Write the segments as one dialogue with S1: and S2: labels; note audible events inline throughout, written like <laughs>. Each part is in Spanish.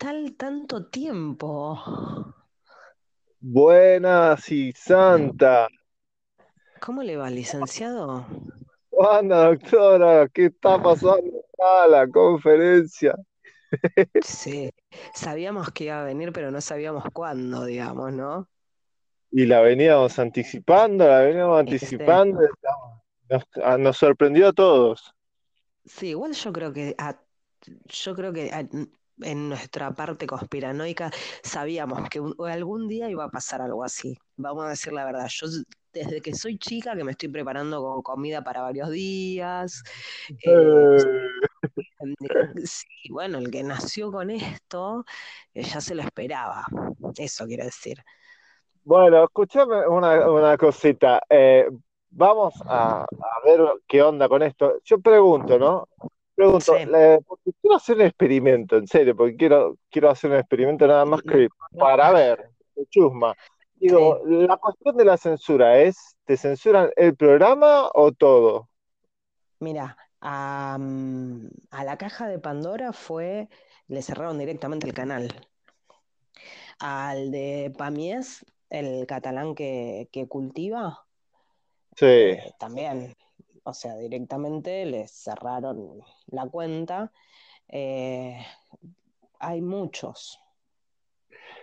S1: tal tanto tiempo?
S2: Buenas y santa.
S1: ¿Cómo le va, licenciado?
S2: Anda, doctora, ¿qué está pasando a la conferencia?
S1: Sí, sabíamos que iba a venir, pero no sabíamos cuándo, digamos, ¿no?
S2: Y la veníamos anticipando, la veníamos
S1: Este,
S2: anticipando, nos, a- nos sorprendió a todos.
S1: sí, igual yo creo que a- yo creo que a- en nuestra parte conspiranoica sabíamos que algún día iba a pasar algo así. Vamos a decir la verdad. Yo desde que soy chica que me estoy preparando con comida para varios días. eh,
S2: Eh, <laughs>
S1: sí, bueno, el que nació con esto eh, ya se lo esperaba. Eso quiero decir.
S2: bueno, escúchame una, una cosita. eh, vamos a, a ver qué onda con esto. Yo pregunto, ¿no? Pregunto,
S1: Sí.
S2: le- porque quiero hacer un experimento, en serio, porque quiero, quiero hacer un experimento nada más que para ver, chusma. Digo, la cuestión de la censura es, ¿te censuran el programa o todo?
S1: Mira, a, mm, a la caja de Pandora fue, le cerraron directamente el canal. Al de Pamies, el catalán que, que cultiva,
S2: Sí.
S1: eh, también, o sea, directamente les cerraron la cuenta. Eh, hay muchos,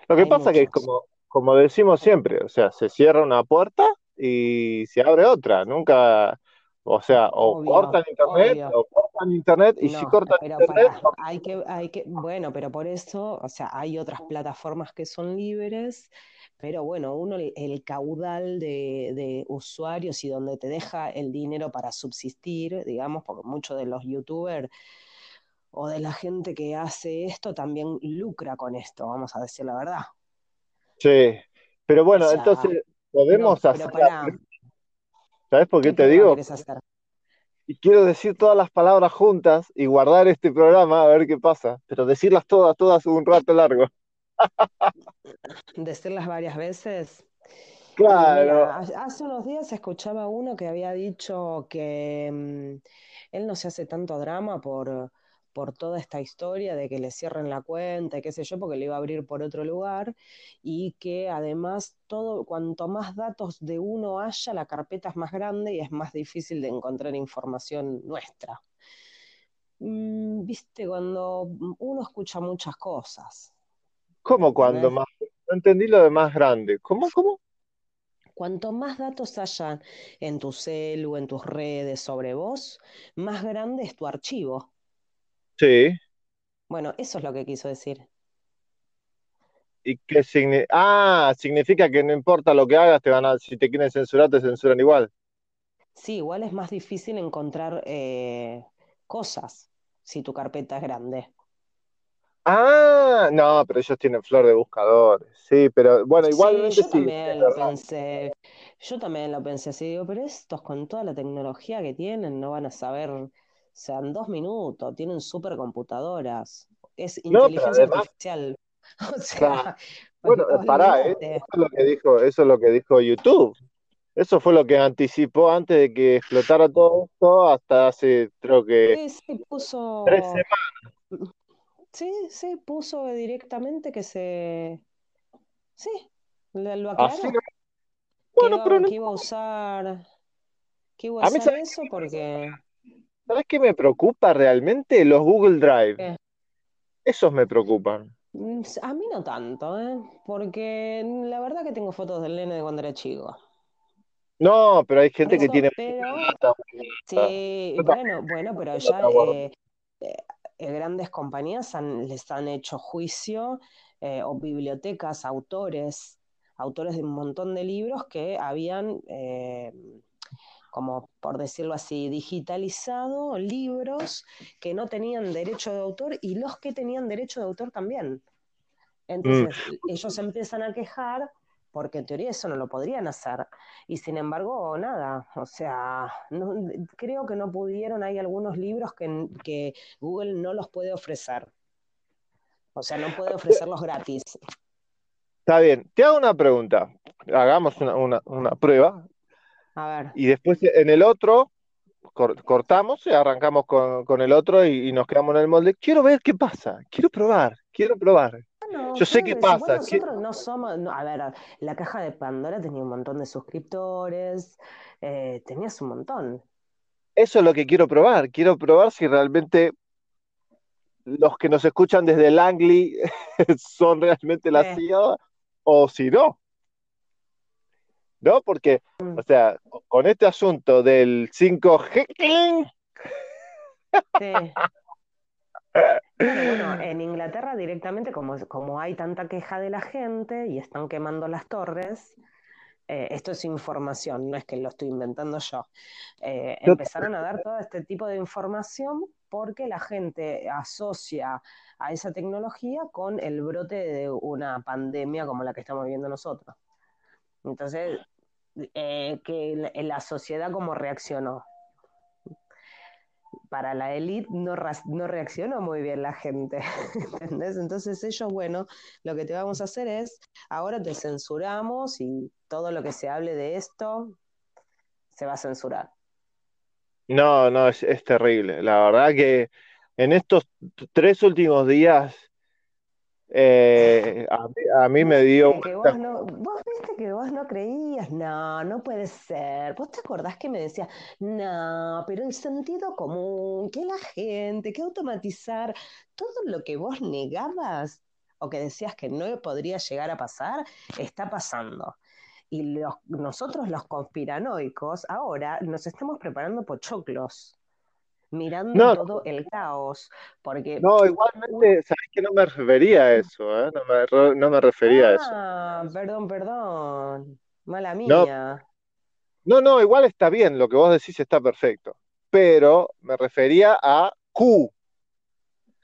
S2: Lo que
S1: hay
S2: pasa que es
S1: muchos.
S2: como, como decimos siempre, o sea, se cierra una puerta y se abre otra. Nunca, o sea, o
S1: Obvio,
S2: cortan internet,
S1: obvio.
S2: o cortan internet, y si cortan
S1: pero
S2: internet,
S1: pará, hay que, hay que, bueno, pero por eso, o sea, hay otras plataformas que son libres, pero bueno, uno, el, caudal de, de usuarios y donde te deja el dinero para subsistir, digamos, porque muchos de los youtubers o de la gente que hace esto también lucra con esto, vamos a decir la verdad.
S2: sí. Pero
S1: O
S2: bueno,
S1: sea,
S2: entonces podemos
S1: pero
S2: hacer. ¿Sabes por qué
S1: ¿qué
S2: te digo?
S1: hacer?
S2: Y quiero decir todas las palabras juntas y guardar este programa a ver qué pasa, pero decirlas todas, todas un rato largo. <laughs>
S1: Decirlas varias veces.
S2: Claro.
S1: mira, hace unos días escuchaba uno que había dicho que mm, él no se hace tanto drama por, por toda esta historia de que le cierren la cuenta y qué sé yo, porque le iba a abrir por otro lugar, y que además todo, cuanto más datos de uno haya, la carpeta es más grande y es más difícil de encontrar información nuestra. Mm, viste, cuando uno escucha muchas cosas,
S2: ¿Cómo cuando más? No entendí lo de más grande. ¿Cómo, cómo?
S1: Cuanto más datos hayan en tu celu, en tus redes sobre vos, más grande es tu archivo.
S2: Sí.
S1: Bueno, eso es lo que quiso decir.
S2: ¿Y qué significa? Ah, significa que no importa lo que hagas, te van a, si te quieren censurar, te censuran igual.
S1: Sí, igual es más difícil encontrar eh, cosas si tu carpeta es grande.
S2: Ah, no, pero ellos tienen flor de buscadores. Sí, pero bueno,
S1: Sí,
S2: igualmente
S1: yo
S2: sí,
S1: también lo pensé. Yo también lo pensé así, digo, pero estos con toda la tecnología que tienen no van a saber, sea, en dos minutos, tienen supercomputadoras, es
S2: No, pero
S1: inteligencia
S2: además,
S1: artificial. <laughs> O sea,
S2: Bueno, pará, eh, eso es lo que dijo, eso es lo que dijo YouTube. Eso fue lo que anticipó antes de que explotara todo esto, hasta hace, creo que,
S1: Sí, sí,
S2: tres
S1: puso,
S2: semanas.
S1: sí, sí, puso directamente que se, sí, lo,
S2: Así,
S1: aclaró, que
S2: bueno, pero
S1: iba,
S2: no.
S1: que iba a usar, que iba a
S2: A
S1: usar
S2: ¿sabes
S1: eso porque,
S2: ¿Sabes qué me preocupa realmente? Los Google Drive.
S1: ¿qué?
S2: Esos me preocupan.
S1: Mm, A mí no tanto, ¿eh? Porque la verdad que tengo fotos del nene de cuando era chico.
S2: No, pero hay gente que tiene
S1: pero sí, bueno, bueno, pero ya eh, eh, eh, grandes compañías han- les han hecho juicio eh, o bibliotecas, autores, autores de un montón de libros que habían, eh, como por decirlo así, digitalizado libros que no tenían derecho de autor y los que tenían derecho de autor también.
S2: Mm.
S1: Entonces, ellos se empiezan a quejar porque en teoría eso no lo podrían hacer. Y sin embargo, nada, o sea, no- creo que no pudieron, hay algunos libros que, que Google no los puede ofrecer. O sea, no puede ofrecerlos gratis.
S2: Está bien. Te hago una pregunta. Hagamos una, una- una prueba.
S1: A ver,
S2: Y después en el otro, cortamos y arrancamos con, el otro y, nos quedamos en el molde. Quiero ver qué pasa, quiero probar, quiero probar. Yo sé qué pasa.
S1: nosotros no somos, a ver, la caja de Pandora tenía un montón de suscriptores, eh, tenías un montón.
S2: Eso es lo que quiero probar, quiero probar si realmente los que nos escuchan desde Langley <laughs> son realmente la CIA o si no. ¿No? Porque, mm. o sea, con este asunto del 5G.
S1: Sí. bueno, en Inglaterra directamente, como, como hay tanta queja de la gente y están quemando las torres, eh, esto es información, no es que lo estoy inventando yo. Eh, empezaron a dar todo este tipo de información porque la gente asocia a esa tecnología con el brote de una pandemia como la que estamos viviendo nosotros. Entonces, eh, que la, sociedad como reaccionó. Para la élite no, no reaccionó muy bien la gente, <laughs> ¿entendés? Entonces ellos, bueno, lo que te vamos a hacer es, ahora te censuramos y todo lo que se hable de esto se va a censurar.
S2: No, no, es, es terrible. La verdad que en estos tres últimos días eh, a, mí, me dio...
S1: vos, no, vos viste que vos no creías, no, no puede ser. ¿Vos te acordás que me decías, no, pero el sentido común, que la gente, que automatizar, todo lo que vos negabas o que decías que no podría llegar a pasar, está pasando. Y nosotros los conspiranoicos ahora nos estamos preparando pochoclos, mirando todo el caos. Porque...
S2: No, igualmente, sabes que no me refería a eso, ¿eh? no, me, refería a eso.
S1: Ah, perdón, perdón. Mala mía.
S2: No, no, igual está bien, lo que vos decís está perfecto. Pero me refería a Q,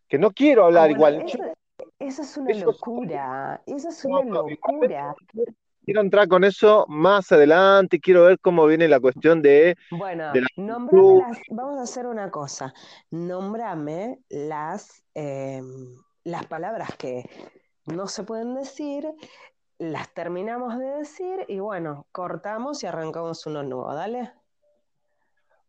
S2: que no quiero hablar ah, igual.
S1: Eso, es una locura, eso es una locura
S2: quiero entrar con eso más adelante, quiero ver cómo viene la cuestión de...
S1: Bueno, vamos a hacer una cosa, nombrame las, em, las palabras que no se pueden decir, las terminamos de decir y bueno, cortamos y arrancamos uno nuevo, dale.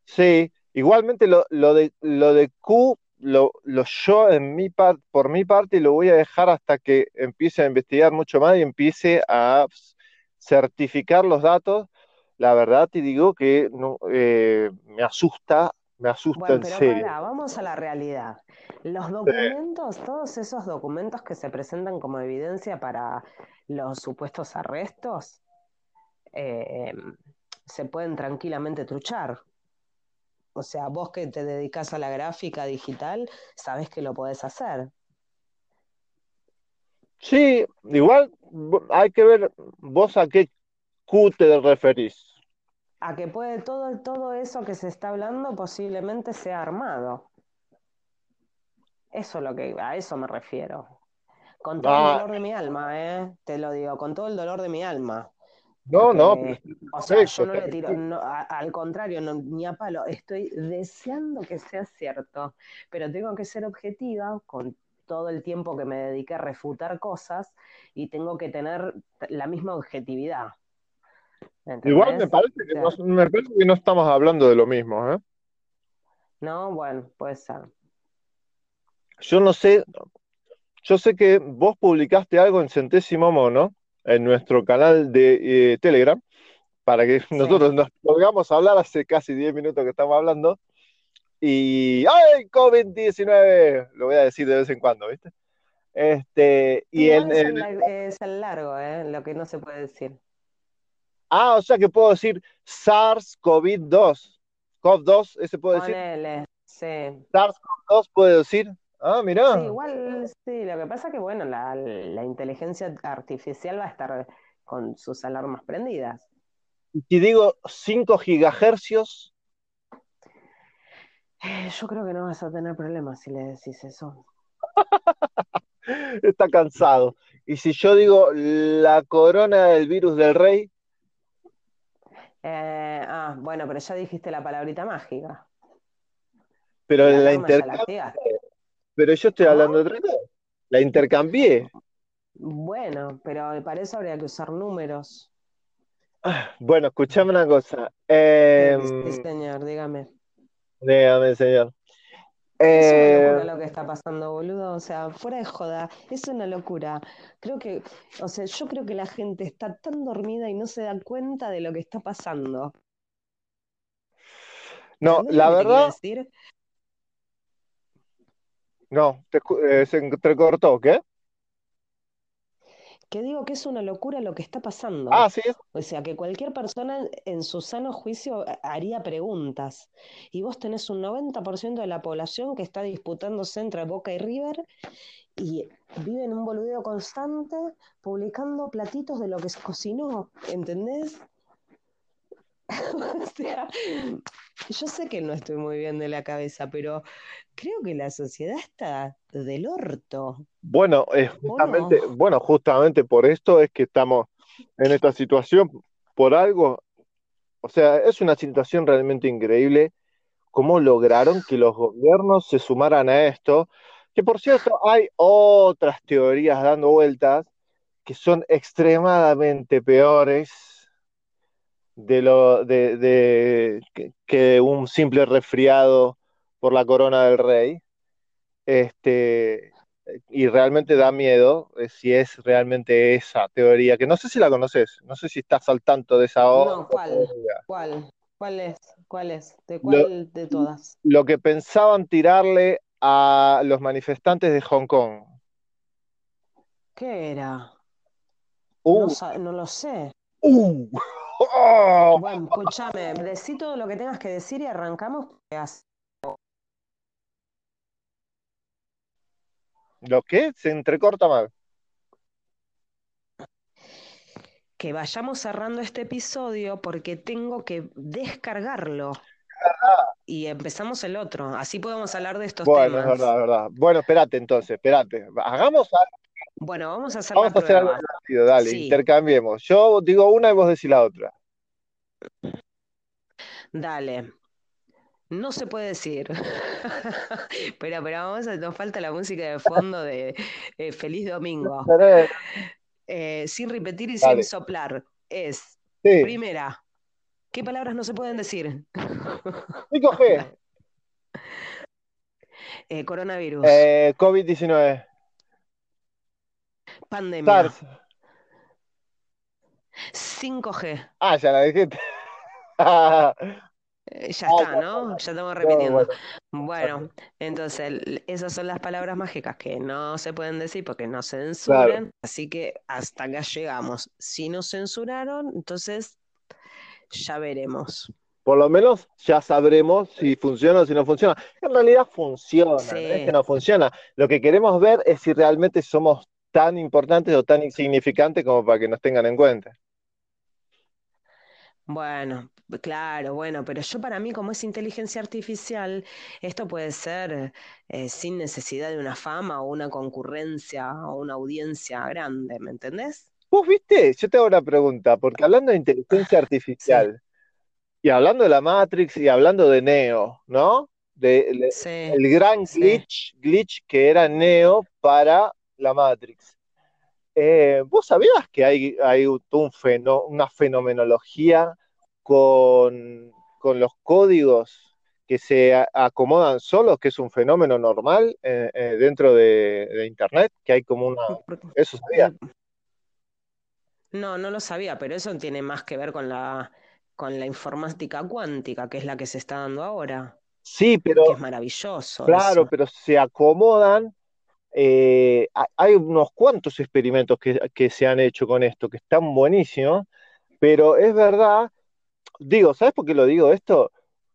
S2: Sí, igualmente lo, de, lo de Q lo, lo, yo en mi por mi parte lo voy a dejar hasta que empiece a investigar mucho más y empiece a certificar los datos, la verdad te digo que no, eh, me asusta, me asusta en serio.
S1: vamos a la realidad. Los documentos, todos esos documentos que se presentan como evidencia para los supuestos arrestos, eh, se pueden tranquilamente truchar. O sea, vos que te dedicas a la gráfica digital, sabes que lo podés hacer.
S2: Sí, igual hay que ver vos a qué Q te referís.
S1: A que puede todo, todo eso que se está hablando posiblemente sea armado. Eso es lo que, a eso me refiero. Con todo el ah. dolor de mi alma, ¿eh? Te lo digo, con todo el dolor de mi alma.
S2: No, no.
S1: o sea, yo no le tiro, al contrario, ni a palo. Estoy deseando que sea cierto, pero tengo que ser objetiva con todo el tiempo que me dediqué a refutar cosas y tengo que tener la misma objetividad.
S2: Igual me parece, que no, me parece que no estamos hablando de lo mismo, ¿eh?
S1: No, bueno, puede ser.
S2: Yo no sé, yo sé que vos publicaste algo en Centésimo Mono, en nuestro canal de eh, Telegram, para que nosotros nos podamos hablar hace casi 10 minutos que estamos hablando, y ¡ay, COVID-19! Lo voy a decir de vez en cuando, ¿viste? Este, y
S1: el, es el largo, ¿eh? Lo que no se puede decir.
S2: Ah, o sea que puedo decir SARS-CoV-2. CoV-2, ese puede decir.
S1: sí.
S2: SARS-CoV-2 puede decir. Ah, mira.
S1: Sí, igual, sí, lo que pasa es que, bueno, la, la inteligencia artificial va a estar con sus alarmas prendidas.
S2: Y si digo 5 gigahercios,
S1: yo creo que no vas a tener problemas si le decís eso. <laughs>
S2: Está cansado. Y si yo digo la corona del virus del rey.
S1: Eh, ah, bueno, pero ya dijiste la palabrita mágica.
S2: Pero la, intercambié. Pero yo estoy hablando de otra cosa. La intercambié.
S1: Bueno, pero para eso habría que usar números.
S2: Bueno, escuchame una cosa. Eh,
S1: sí, señor, dígame.
S2: Dígame, señor.
S1: Es una
S2: Eh,
S1: locura lo que está pasando, boludo. O sea, fuera de joda, es una locura. Creo que, o sea, yo creo que la gente está tan dormida y no se da cuenta de lo que está pasando.
S2: no,
S1: ¿Entendés
S2: la verdad,
S1: decir?
S2: no, te eh, se entrecortó, ¿qué?
S1: Que digo que es una locura lo que está pasando.
S2: Ah, sí,
S1: O sea, que cualquier persona en su sano juicio eh, haría preguntas. Y vos tenés un 90% de la población que está disputándose entre Boca y River y vive en un boludeo constante publicando platitos de lo que se cocinó, ¿entendés? <laughs> O sea, yo sé que no estoy muy bien de la cabeza, pero creo que la sociedad está del orto,
S2: bueno, eh,
S1: ¿o
S2: justamente,
S1: no?
S2: bueno, justamente por esto es que estamos en esta situación, por algo, o sea, es una situación realmente increíble cómo lograron que los gobiernos se sumaran a esto, que por cierto, hay otras teorías dando vueltas que son extremadamente peores de lo de, de- que, que un simple resfriado por la corona del rey. Este, y realmente da miedo eh, si es realmente esa teoría, que no sé si la conoces, no sé si estás al tanto de esa
S1: No, ¿cuál? ¿Cuál? ¿Cuál es? ¿Cuál es? ¿De
S2: Lo,
S1: cuál de todas?
S2: lo que pensaban tirarle a los manifestantes de Hong Kong.
S1: ¿Qué era?
S2: Uh,
S1: No, no lo sé.
S2: Uh, oh, <laughs>
S1: Bueno, escúchame, decí todo lo que tengas que decir y arrancamos.
S2: ¿lo qué? Se entrecorta mal.
S1: Que vayamos cerrando este episodio porque tengo que descargarlo y empezamos el otro. Así podemos hablar de estos
S2: Bueno, es
S1: temas.
S2: verdad, es verdad. Bueno, espérate entonces, espérate. Hagamos, algo-
S1: Bueno, vamos a hacer
S2: vamos
S1: la
S2: a hacer algo divertido, dale,
S1: Sí,
S2: intercambiemos. Yo digo una y vos decís la otra.
S1: dale. No se puede decir. <laughs> Pero, pero vamos a, nos falta la música de fondo de eh, Feliz Domingo. <laughs> Eh, sin repetir y
S2: Dale.
S1: sin soplar. Es,
S2: Sí,
S1: primera, ¿qué palabras no se pueden decir? <laughs>
S2: 5G,
S1: Eh, coronavirus,
S2: eh, COVID-19,
S1: pandemia,
S2: SARS.
S1: 5G.
S2: Ah, ya la dijiste.
S1: Eh, ya <laughs>
S2: Ah,
S1: está,
S2: ya,
S1: ¿no? Ya estamos repitiendo.
S2: bueno,
S1: entonces esas son las palabras mágicas que no se pueden decir porque no
S2: claro.
S1: censuran, así que hasta acá llegamos. Si no censuraron, entonces ya veremos.
S2: Por lo menos ya sabremos si funciona o si no funciona. En realidad funciona, no es que
S1: Sí,
S2: no funciona. Lo que queremos ver es si realmente somos tan importantes o tan insignificantes como para que nos tengan en cuenta.
S1: bueno, claro, bueno, pero yo para mí como es inteligencia artificial, esto puede ser eh, sin necesidad de una fama o una concurrencia o una audiencia grande, ¿me entendés?
S2: ¿Vos viste? Yo te hago una pregunta, porque hablando de inteligencia
S1: Sí,
S2: artificial y hablando de la Matrix y hablando de Neo, ¿no? De,
S1: sí,
S2: el gran
S1: sí.
S2: glitch, glitch que era Neo para la Matrix. Eh, ¿vos sabías que hay, hay un feno- una fenomenología con, con los códigos que se a- acomodan solos, que es un fenómeno normal eh, eh, dentro de, de Internet? Que hay como una... ¿Eso sabías?
S1: y- No, no lo sabía, pero eso tiene más que ver con la, con la informática cuántica, que es la que se está dando ahora,
S2: Sí,
S1: que
S2: pero
S1: es maravilloso
S2: claro,
S1: eso.
S2: pero se acomodan. Eh, ha- hay unos cuantos experimentos que, se han hecho con esto, que están buenísimos, pero es verdad, digo, ¿sabes por qué lo digo esto?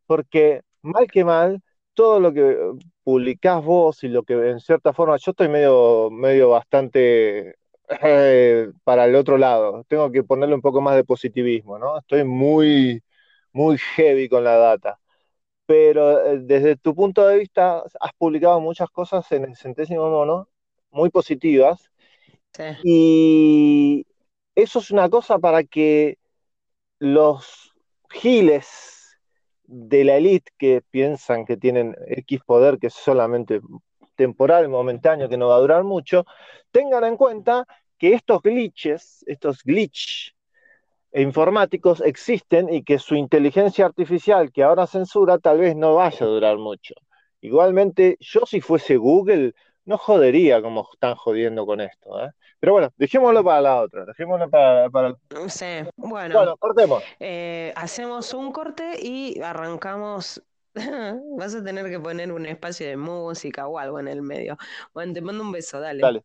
S2: Porque mal que mal, todo lo que publicás vos y lo que en cierta forma, yo estoy medio, medio bastante eh, para el otro lado, tengo que ponerle un poco más de positivismo, ¿no? Estoy muy, muy heavy con la data pero eh, desde tu punto de vista has publicado muchas cosas en el centésimo mono, muy positivas,
S1: Sí,
S2: y eso es una cosa para que los giles de la élite que piensan que tienen X poder que es solamente temporal, momentáneo, que no va a durar mucho, tengan en cuenta que estos glitches, estos glitch, informáticos existen y que su inteligencia artificial que ahora censura tal vez no vaya a durar mucho. Igualmente, yo si fuese Google, no jodería como están jodiendo con esto. ¿eh? Pero bueno, dejémoslo para la otra, dejémoslo para, para...
S1: Sí, bueno.
S2: Bueno, cortemos.
S1: Eh, hacemos un corte y arrancamos. <laughs> Vas a tener que poner un espacio de música o algo en el medio. Bueno, te mando un beso, dale.
S2: Dale.